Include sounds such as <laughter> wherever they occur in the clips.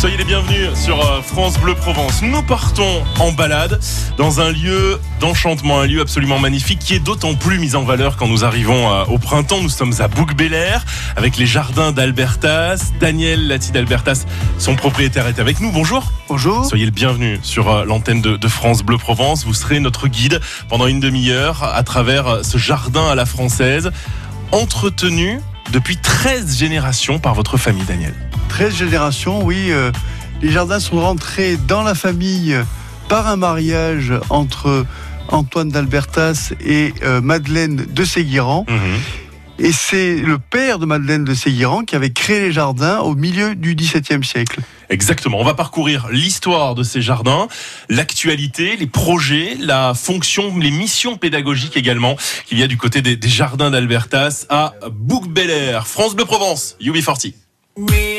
Soyez les bienvenus sur euh, France Bleu Provence. Nous partons en balade dans un lieu d'enchantement, un lieu absolument magnifique qui est d'autant plus mis en valeur quand nous arrivons euh, au printemps. Nous sommes à bouc avec les jardins d'Albertas. Daniel Lati d'Albertas, son propriétaire, est avec nous. Bonjour. Bonjour. Soyez le bienvenu sur euh, l'antenne de, de France Bleu Provence. Vous serez notre guide pendant une demi-heure à travers ce jardin à la française, entretenu depuis 13 générations par votre famille, Daniel. 13 générations, oui. euh, les jardins sont rentrés dans la famille par un mariage entre Antoine d'Albertas et euh, Madeleine de Séguiran. Et c'est le père de Madeleine de Séguiran qui avait créé les jardins au milieu du XVIIe siècle. Exactement. On va parcourir l'histoire de ces jardins, l'actualité, les projets, la fonction, les missions pédagogiques également qu'il y a du côté des, des jardins d'Albertas à bouc air France Bleu Provence, UB40. It's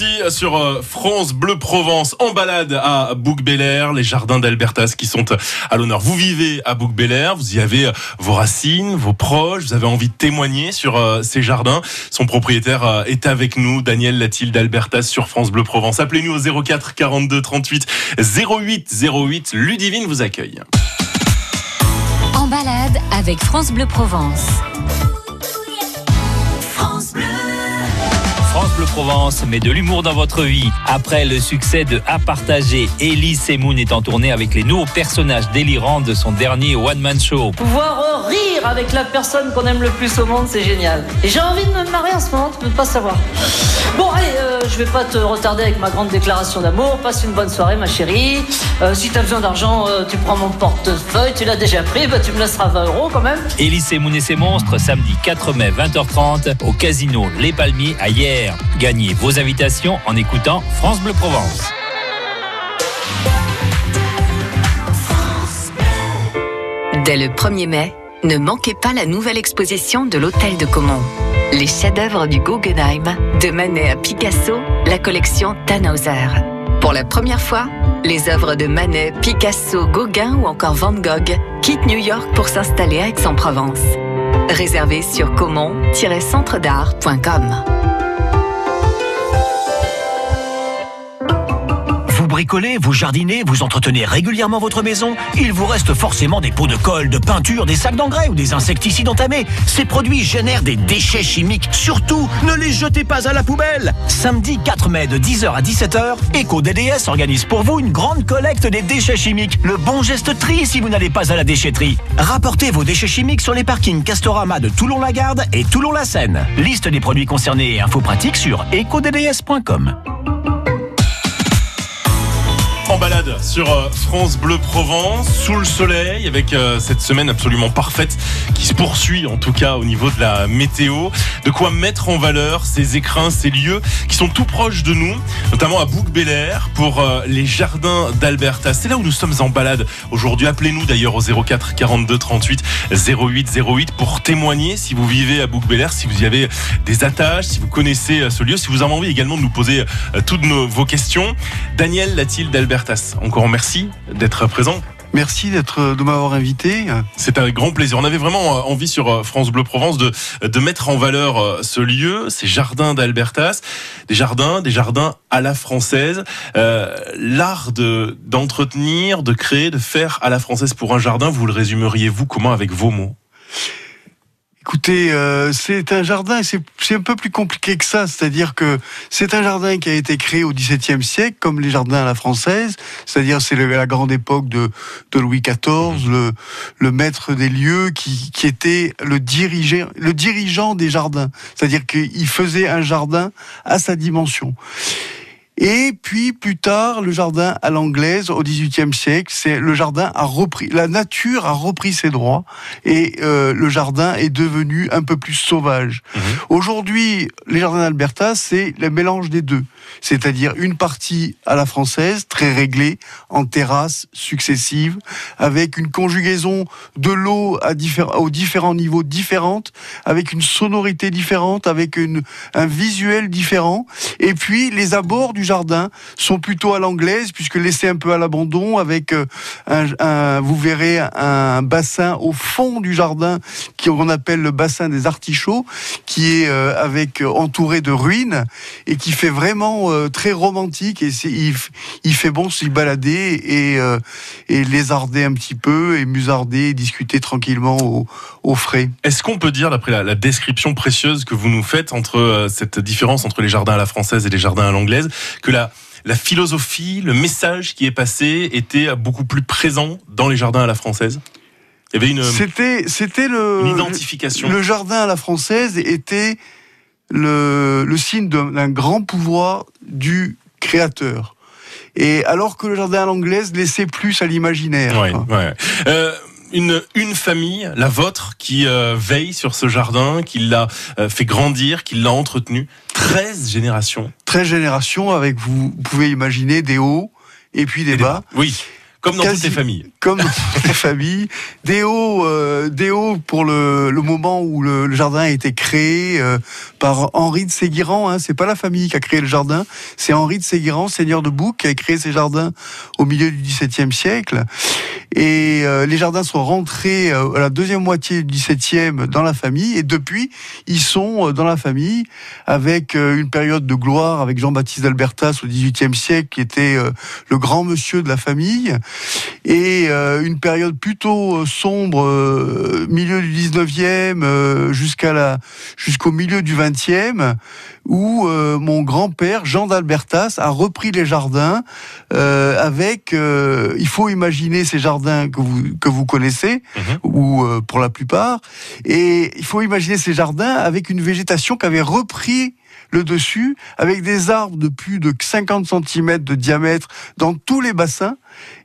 wine. UB40 sur euh, France Bleu Provence en balade à bouc air les jardins d'Albertas qui sont euh, à l'honneur. Vous vivez à bouc air vous y avez euh, vos racines, vos proches, vous avez envie de témoigner sur ces jardins. Son propriétaire est avec nous, Daniel Latil d'Albertas sur France Bleu Provence. Appelez-nous au 04 42 38 08 08. Ludivine vous accueille. En balade avec France Bleu Provence. Bleu Provence met de l'humour dans votre vie. Après le succès de À partager, Ellie Semoun est en tournée avec les nouveaux personnages délirants de son dernier one-man show. Pouvoir rire avec la personne qu'on aime le plus au monde, c'est génial. Et j'ai envie de me marier en ce moment, tu peux pas savoir. Bon, allez, euh, je vais pas te retarder avec ma grande déclaration d'amour. Passe une bonne soirée, ma chérie. Euh, si t'as besoin d'argent, euh, tu prends mon portefeuille, tu l'as déjà pris, bah, tu me laisseras 20 euros quand même. Ellie Semoun et ses monstres, samedi 4 mai 20h30 au casino Les Palmiers à Hier. Gagnez vos invitations en écoutant France Bleu Provence. Dès le 1er mai, ne manquez pas la nouvelle exposition de l'Hôtel de Caumont. Les chefs-d'œuvre du Guggenheim, de Manet à Picasso, la collection Tannhauser. Pour la première fois, Les œuvres de Manet, Picasso, Gauguin ou encore Van Gogh quittent New York pour s'installer à Aix-en-Provence. Réservé sur comont-centre-d'art.com. bricolez, vous jardinez, vous entretenez régulièrement votre maison Il vous reste forcément des pots de colle, de peinture, des sacs d'engrais ou des insecticides entamés. Ces produits génèrent des déchets chimiques. Surtout, ne les jetez pas à la poubelle Samedi 4 mai de 10h à 17h, EcoDDS organise pour vous une grande collecte des déchets chimiques. Le bon geste tri si vous n'allez pas à la déchetterie. Rapportez vos déchets chimiques sur les parkings Castorama de Toulon-la-Garde et Toulon-la-Seine. Liste des produits concernés et infos pratiques sur ecodds.com. Sur euh, France Bleu Provence, sous le soleil, avec euh, cette semaine absolument parfaite qui se poursuit en tout cas au niveau de la météo. De quoi mettre en valeur ces écrins, ces lieux qui sont tout proches de nous, notamment à bouc bélair pour euh, les jardins d'Alberta. C'est là où nous sommes en balade aujourd'hui. Appelez-nous d'ailleurs au 04 42 38 08 08 pour témoigner si vous vivez à bouc si vous y avez des attaches, si vous connaissez ce lieu, si vous avez envie également de nous poser toutes nos, vos questions. Daniel Latil d'Albertas, encore merci d'être présent. Merci d'être, de m'avoir invité. C'est un grand plaisir. On avait vraiment euh, envie sur euh, France Bleu Provence de, de mettre en valeur euh, ce lieu, ces jardins d'Albertas, des jardins, des jardins à la française, Euh, l'art de d'entretenir, de créer, de faire à la française pour un jardin. Vous le résumeriez vous comment avec vos mots? Écoutez, euh, c'est un jardin, c'est c'est un peu plus compliqué que ça, c'est-à-dire que c'est un jardin qui a été créé au XVIIe siècle, comme les jardins à la française, c'est-à-dire c'est la grande époque de, de Louis XIV, le, le maître des lieux qui, qui était le, dirigé, le dirigeant des jardins, c'est-à-dire qu'il faisait un jardin à sa dimension. Et puis plus tard, le jardin à l'anglaise au XVIIIe siècle, c'est le jardin a repris, la nature a repris ses droits et euh, le jardin est devenu un peu plus sauvage. Aujourd'hui, les jardins d'Alberta, c'est le mélange des deux, c'est-à-dire une partie à la française, très réglée, en terrasses successives, avec une conjugaison de l'eau à diffé- aux différents niveaux différentes, avec une sonorité différente, avec une, un visuel différent. Et puis, les abords du jardin sont plutôt à l'anglaise, puisque laissés un peu à l'abandon, avec euh, un, vous verrez un bassin au fond du jardin qu'on appelle le bassin des artichauts, qui est euh, avec euh, entouré de ruines et qui fait vraiment très romantique. Et il, il fait bon s'y balader et, et lézarder un petit peu et musarder, et discuter tranquillement au, frais. Est-ce qu'on peut dire, d'après la, description précieuse que vous nous faites entre cette différence entre les jardins à la française et les jardins à l'anglaise, que la, la philosophie, le message qui est passé était beaucoup plus présent dans les jardins à la française Il y avait une, C'était, c'était le, une identification. Le jardin à la française était le, le signe d'un grand pouvoir du créateur. Et alors que le jardin à l'anglaise laissait plus à l'imaginaire. Ouais, ouais. Euh, une, une famille, la vôtre, qui euh, veille sur ce jardin, qui l'a euh, fait grandir, qui l'a entretenu. 13 générations. 13 générations avec, vous, vous pouvez imaginer, des hauts et puis des Et des bas. Oui, comme dans Quasi- toutes les familles. Comme dans toutes les. Des hauts, euh, des hauts pour le, moment où le, jardin a été créé euh, par Henri de Séguirand. Hein. C'est pas la famille qui a créé le jardin, c'est Henri de Séguirand, seigneur de Bouc, qui a créé ces jardins au milieu du XVIIe siècle. Et euh, les jardins sont rentrés à la deuxième moitié du XVIIe dans la famille. Et depuis, ils sont dans la famille avec une période de gloire avec Jean-Baptiste d'Albertas au XVIIIe siècle, qui était le grand monsieur de la famille et une période plutôt euh, sombre, euh, milieu du 19e euh, jusqu'à la jusqu'au milieu du 20e, où euh, mon grand-père Jean d'Albertas a repris les jardins euh, avec. euh, il faut imaginer ces jardins que vous que vous connaissez Mhm. ou euh, pour la plupart, et il faut imaginer ces jardins avec une végétation qui avait repris le dessus, avec des arbres de plus de 50 cm de diamètre dans tous les bassins,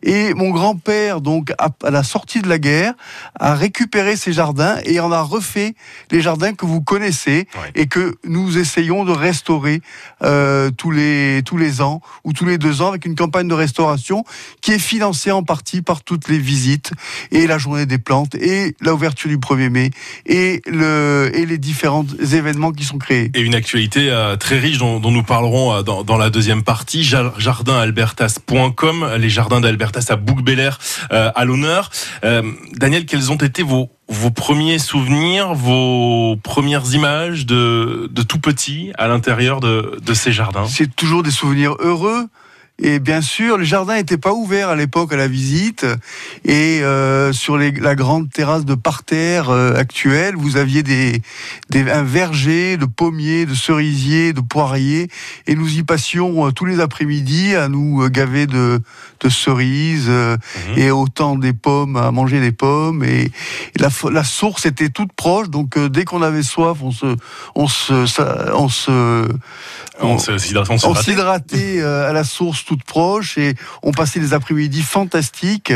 Et mon grand-père, donc, à, la sortie de la guerre, a récupéré ces jardins et en a refait les jardins que vous connaissez Ouais. et que nous essayons de restaurer euh, tous les tous les ans ou tous les deux ans avec une campagne de restauration qui est financée en partie par toutes les visites et la journée des plantes et la ouverture du 1er mai et le et les différents événements qui sont créés. Et une actualité euh, très riche dont, nous parlerons euh, dans, la deuxième partie. Jar- Jardinalbertas.com, les jardins d'Albertas à Bouc-Bélair euh, à l'honneur. Daniel, quels ont été vos, premiers souvenirs, vos premières images de, tout petit à l'intérieur de ces jardins? C'est toujours des souvenirs heureux. Et bien sûr, les jardins n'étaient pas ouverts à l'époque à la visite. Et euh, sur les- la grande terrasse de parterre euh, actuelle, vous aviez des, des, un verger de pommiers, de cerisiers, de poiriers. Et nous y passions euh, tous les après-midi à nous euh, gaver de, de cerises euh, Mhm. et autant des pommes, à manger des pommes. Et, et la, la source était toute proche. Donc dès qu'on avait soif, on se, on se, ça- on se, On on s'hydratait à la source toute proche et on passait des après-midi fantastiques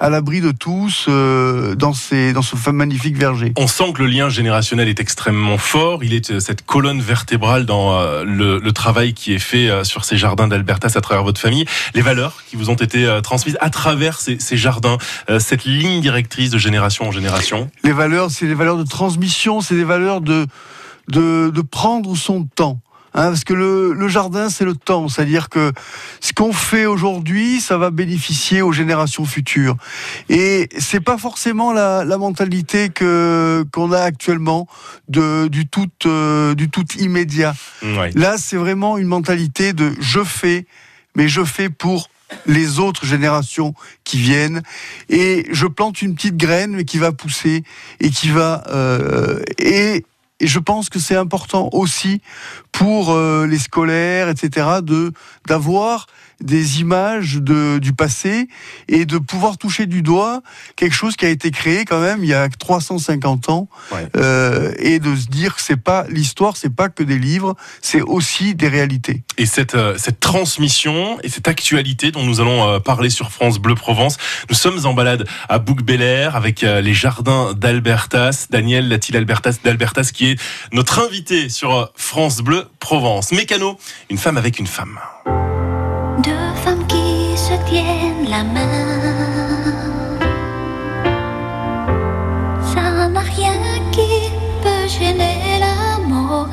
à l'abri de tous euh, dans, ces, dans ce magnifique verger. On sent que le lien générationnel est extrêmement fort. Il est euh, cette colonne vertébrale dans euh, le, le travail qui est fait euh, sur ces jardins d'Albertas à travers votre famille. Les valeurs qui vous ont été transmises à travers ces, ces jardins, cette ligne directrice de génération en génération. Les valeurs, c'est les valeurs de transmission, c'est des valeurs de, de, de prendre son temps. Hein, parce que le, le jardin, c'est le temps. C'est-à-dire que ce qu'on fait aujourd'hui, ça va bénéficier aux générations futures. Et c'est pas forcément la, la mentalité que qu'on a actuellement de, du tout euh, du tout immédiat. Ouais. Là, c'est vraiment une mentalité de je fais, mais je fais pour les autres générations qui viennent et je plante une petite graine mais qui va pousser et qui va euh, et, et je pense que c'est important aussi pour euh, les scolaires etc de d'avoir des images de, du passé et de pouvoir toucher du doigt quelque chose qui a été créé quand même il y a 350 ans Ouais. euh, et de se dire que c'est pas l'histoire c'est pas que des livres c'est aussi des réalités Et cette, euh, cette transmission et cette actualité dont nous allons euh, parler sur France Bleu Provence. Nous sommes en balade à Bouc-Bélair avec euh, les jardins d'Albertas. Daniel Latil Albertas d'Albertas qui est notre invité sur France Bleu Provence. Mécano, une femme avec une femme. Se tiennent la main. Ça n'a rien qui peut gêner la morale.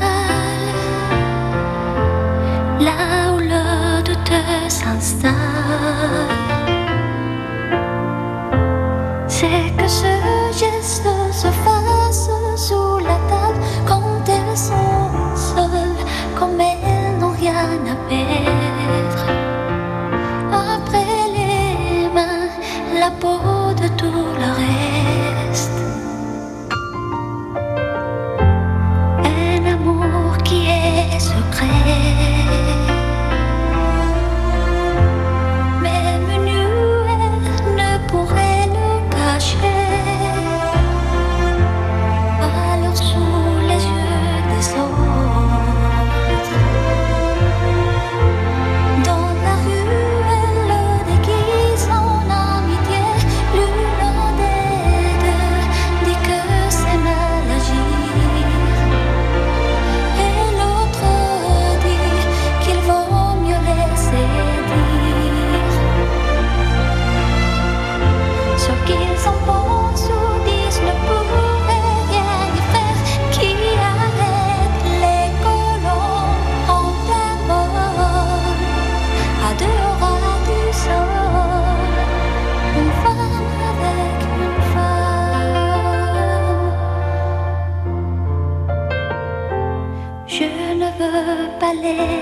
Là où le doute s'installe, querer.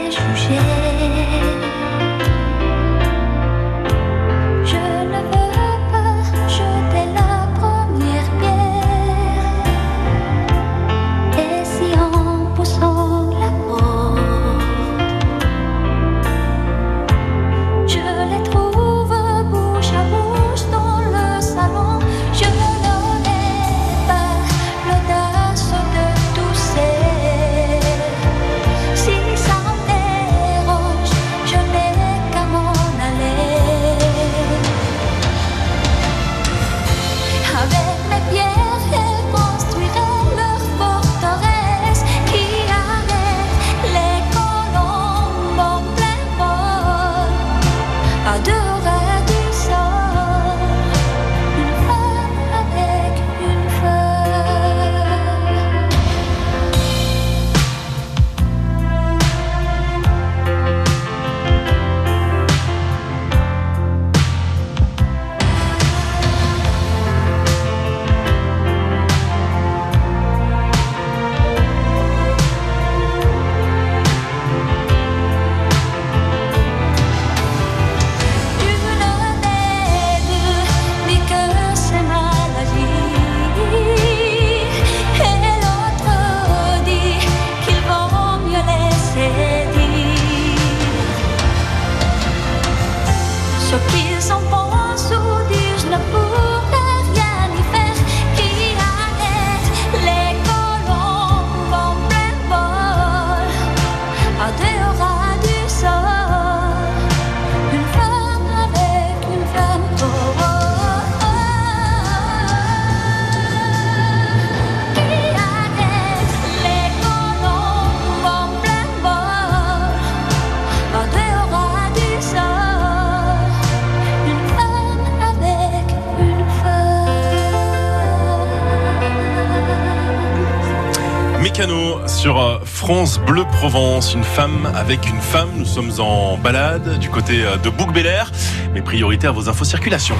Sur euh, France Bleu Provence, une femme avec une femme. Nous sommes en balade du côté euh, de Bouc-Bélair, mais priorité à vos infos circulation.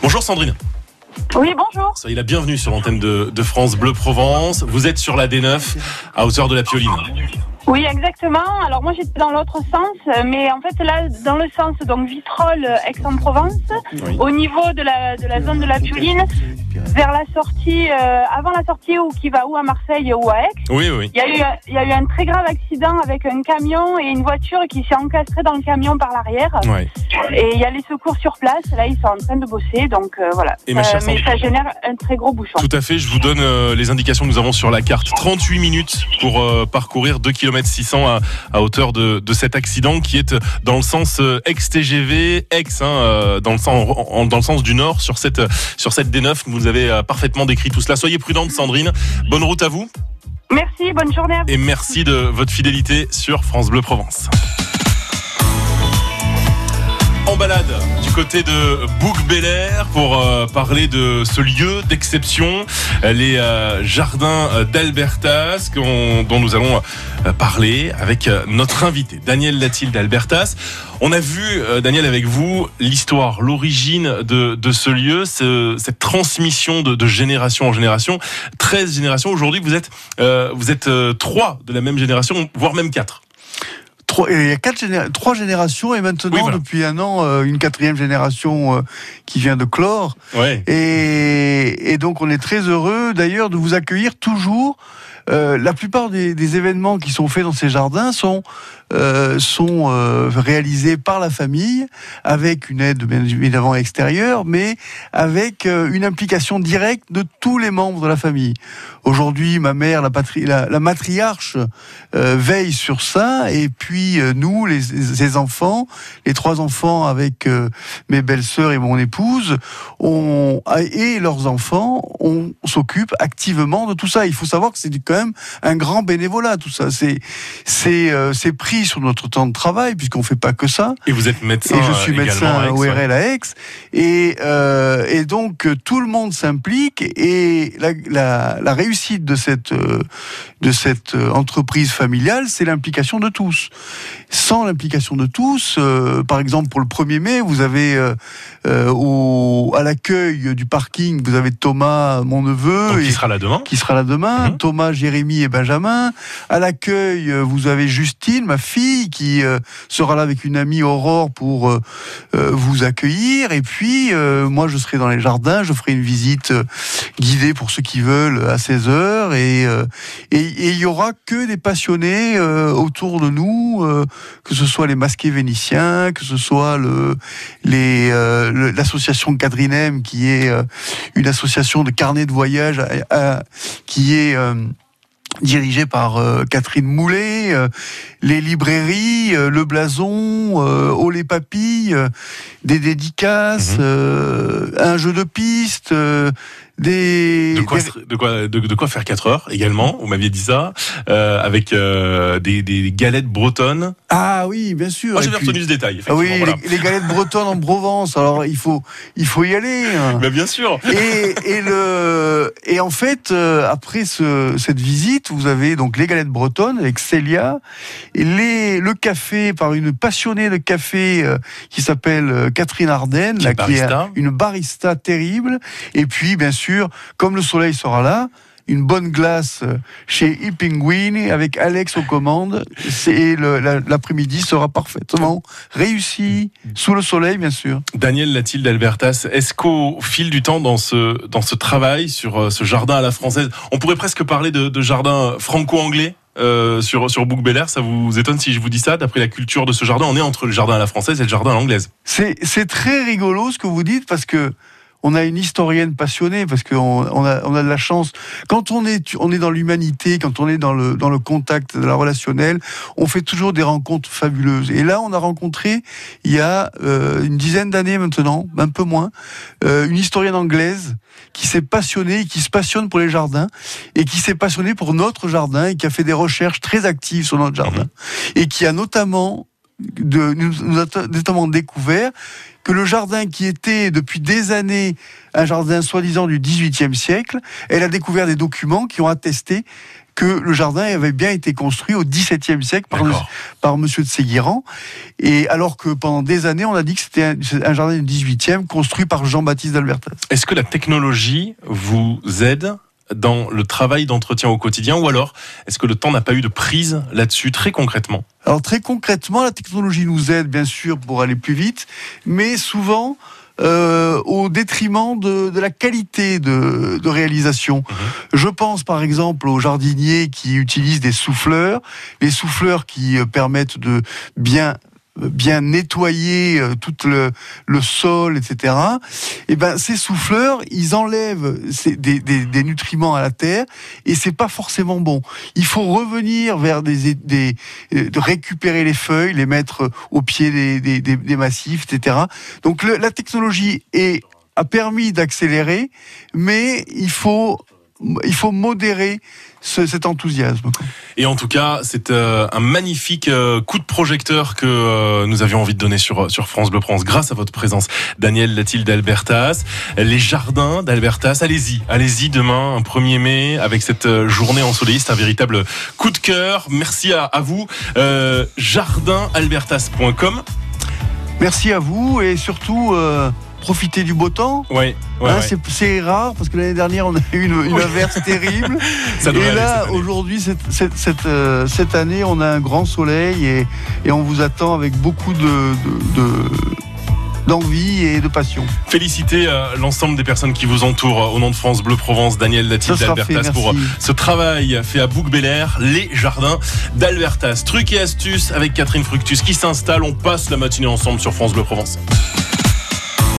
Bonjour Sandrine, Oui, bonjour. soyez la bienvenue sur l'antenne de, de France Bleu Provence. Vous êtes sur la D9 à hauteur de la Pioline. Oui, exactement. Alors moi j'étais dans l'autre sens, euh, mais en fait là dans le sens donc Vitrolles, euh, Aix-en-Provence, Oui. au niveau de la de la zone de la Pioline, vers la sortie, euh, avant la sortie ou qui va ou à Marseille ou à Aix. Oui, oui. Il y a eu il y a eu un très grave accident avec un camion et une voiture qui s'est encastrée dans le camion par l'arrière. Ouais. Et il y a les secours sur place. Là ils sont en train de bosser, donc euh, voilà. Et chère mais ça génère un très gros bouchon. Tout à fait, je vous donne euh, les indications que nous avons sur la carte. 38 minutes pour euh, parcourir 2 km 600 à, à hauteur de, de cet accident qui est dans le sens euh, ex-TGV, ex, hein, euh, dans, le sens, en- dans le sens du nord sur cette, sur cette D9. Vous avez euh, parfaitement décrit tout cela. Soyez prudente Sandrine. Bonne route à vous Merci, bonne journée à vous. et merci de votre fidélité sur France Bleu Provence. En balade du côté de Bouc-Bélair pour euh, parler de ce lieu d'exception, euh, les euh, jardins euh, d'Albertas, dont nous allons euh, parler avec euh, notre invité, Daniel Latil d'Albertas. On a vu, Daniel, avec vous, l'histoire, l'origine de, de ce lieu, ce- cette transmission de, de génération en génération. 13 générations. Aujourd'hui, vous êtes, vous êtes trois de la même génération, voire même quatre. Trois- il y a quatre géné- trois générations et maintenant, Oui, voilà. depuis un an, euh, une quatrième génération euh, qui vient de clore. Ouais. Et, et donc, on est très heureux d'ailleurs de vous accueillir toujours. Euh, la plupart des, événements qui sont faits dans ces jardins sont, euh, sont euh, réalisés par la famille, avec une aide bien évidemment extérieure, mais avec une implication directe de tous les membres de la famille. Aujourd'hui, ma mère, la, patri- la, matriarche, veille sur ça, et puis nous, les, enfants, les trois enfants avec mes belles-sœurs et mon épouse, et leurs enfants, on s'occupe activement de tout ça. Il faut savoir que c'est quand même un grand bénévolat, tout ça. C'est c'est euh, c'est pris sur notre temps de travail, puisqu'on fait pas que ça. Et vous êtes médecin. Et je suis euh, également à médecin Aix. ORL à Aix. Et, euh, et donc, tout le monde s'implique. Et la, la, la réussite de cette, de cette entreprise familiale, c'est l'implication de tous. Sans l'implication de tous, euh, par exemple, pour le 1er mai, vous avez au, à l'accueil du parking, vous avez Thomas, mon neveu. Donc, et- qui sera là demain qui sera là demain, Mhm. Thomas, Jérémy et Benjamin. À l'accueil, euh, vous avez Justine, ma fille, qui euh, sera là avec une amie Aurore pour euh, vous accueillir. Et puis, moi, je serai dans les jardins, je ferai une visite guidée pour ceux qui veulent à 16 heures. Et et et il y aura que des passionnés autour de nous, que ce soit les masqués vénitiens, que ce soit le, le- l'association Quadrinem, qui est une association de carnet de voyage qui est dirigée par euh, Catherine Moulet, euh, les librairies, euh, le blason, euh, Oh les papilles, euh, des dédicaces, Mhm. euh, un jeu de piste, euh, des, de quoi, des- de, quoi, de, de quoi faire 4 heures également, vous m'aviez dit ça, euh, avec euh, des, des galettes bretonnes. Ah oui, bien sûr. Moi puis- retenu ce détail, Ah oui, voilà. les, les galettes bretonnes en Provence. Alors il faut, il faut y aller. hein. <laughs> Mais bien sûr. Et, et le et en fait euh, après ce, cette visite vous avez donc les galettes bretonnes avec Célia et les le café par une passionnée de café qui s'appelle Catherine Ardenne Qui est qui une barista terrible et puis bien sûr comme le soleil sera là une bonne glace euh, chez Penguin avec Alex aux commandes. C'est l'après-midi sera parfaitement réussi sous le soleil, bien sûr. Daniel Latil d'Albertas, est-ce qu'au fil du temps dans ce, dans ce travail sur euh, ce jardin à la française, on pourrait presque parler de, de jardin franco-anglais euh, sur, sur Bouc Bel Ça vous étonne si je vous dis ça? D'après la culture de ce jardin, on est entre le jardin à la française et le jardin à l'anglaise. C'est c'est très rigolo ce que vous dites parce que on a une historienne passionnée parce qu'on on a, on a de la chance. Quand on est, on est dans l'humanité, quand on est dans le, dans le contact de la relationnel, on fait toujours des rencontres fabuleuses. Et là, on a rencontré, il y a euh, une dizaine d'années maintenant, un peu moins, euh, une historienne anglaise qui s'est passionnée, qui se passionne pour les jardins et qui s'est passionnée pour notre jardin et qui a fait des recherches très actives sur notre jardin et qui a notamment de, nous, nous a notamment découvert que le jardin qui était depuis des années un jardin soi-disant du XVIIIe siècle, elle a découvert des documents qui ont attesté que le jardin avait bien été construit au XVIIe siècle par, le- par Monsieur de Séguiran. Et alors que pendant des années, on a dit que c'était un jardin du XVIIIe construit par Jean-Baptiste d'Albertas. Est-ce que la technologie vous aide dans le travail d'entretien au quotidien ou alors est-ce que le temps n'a pas eu de prise là-dessus très concrètement? Alors très concrètement, la technologie nous aide bien sûr pour aller plus vite, mais souvent euh, au détriment de, de la qualité de, de réalisation. Je pense par exemple aux jardiniers qui utilisent des souffleurs, les souffleurs qui euh, permettent de bien bien nettoyer euh, tout le, le sol, etc. Et ben ces souffleurs, ils enlèvent des, des, des nutriments à la terre et c'est pas forcément bon. Il faut revenir vers des, des euh, de récupérer les feuilles, les mettre au pied des- des massifs, etc. Donc le- la technologie est, a permis d'accélérer, mais il faut il faut modérer ce- cet enthousiasme. Et en tout cas, c'est euh, un magnifique euh, coup de projecteur que euh, nous avions envie de donner sur, sur France Bleu France grâce à votre présence, Daniel Latil d'Albertas. Les jardins d'Albertas, allez-y, allez-y demain, un 1er mai, avec cette journée ensoleillée. C'est un véritable coup de cœur. Merci à, à vous. Jardinalbertas.com. Merci à vous et surtout profitez du beau temps. Ouais, Hein, ouais. c'est- rare parce que l'année dernière on a eu une, une Oui. averse terrible. <laughs> Ça et là aujourd'hui cette, cette, cette, euh, cette année on a un grand soleil et, et on vous attend avec beaucoup de, de- de- d'envie et de passion. Féliciter euh, l'ensemble des personnes qui vous entourent euh, au nom de France Bleu Provence, Daniel fait, d'Albertas pour euh, ce travail fait à Bouc Air, les jardins d'Albertas. Trucs et astuces avec Catherine Fructus qui s'installe. On passe la matinée ensemble sur France Bleu Provence.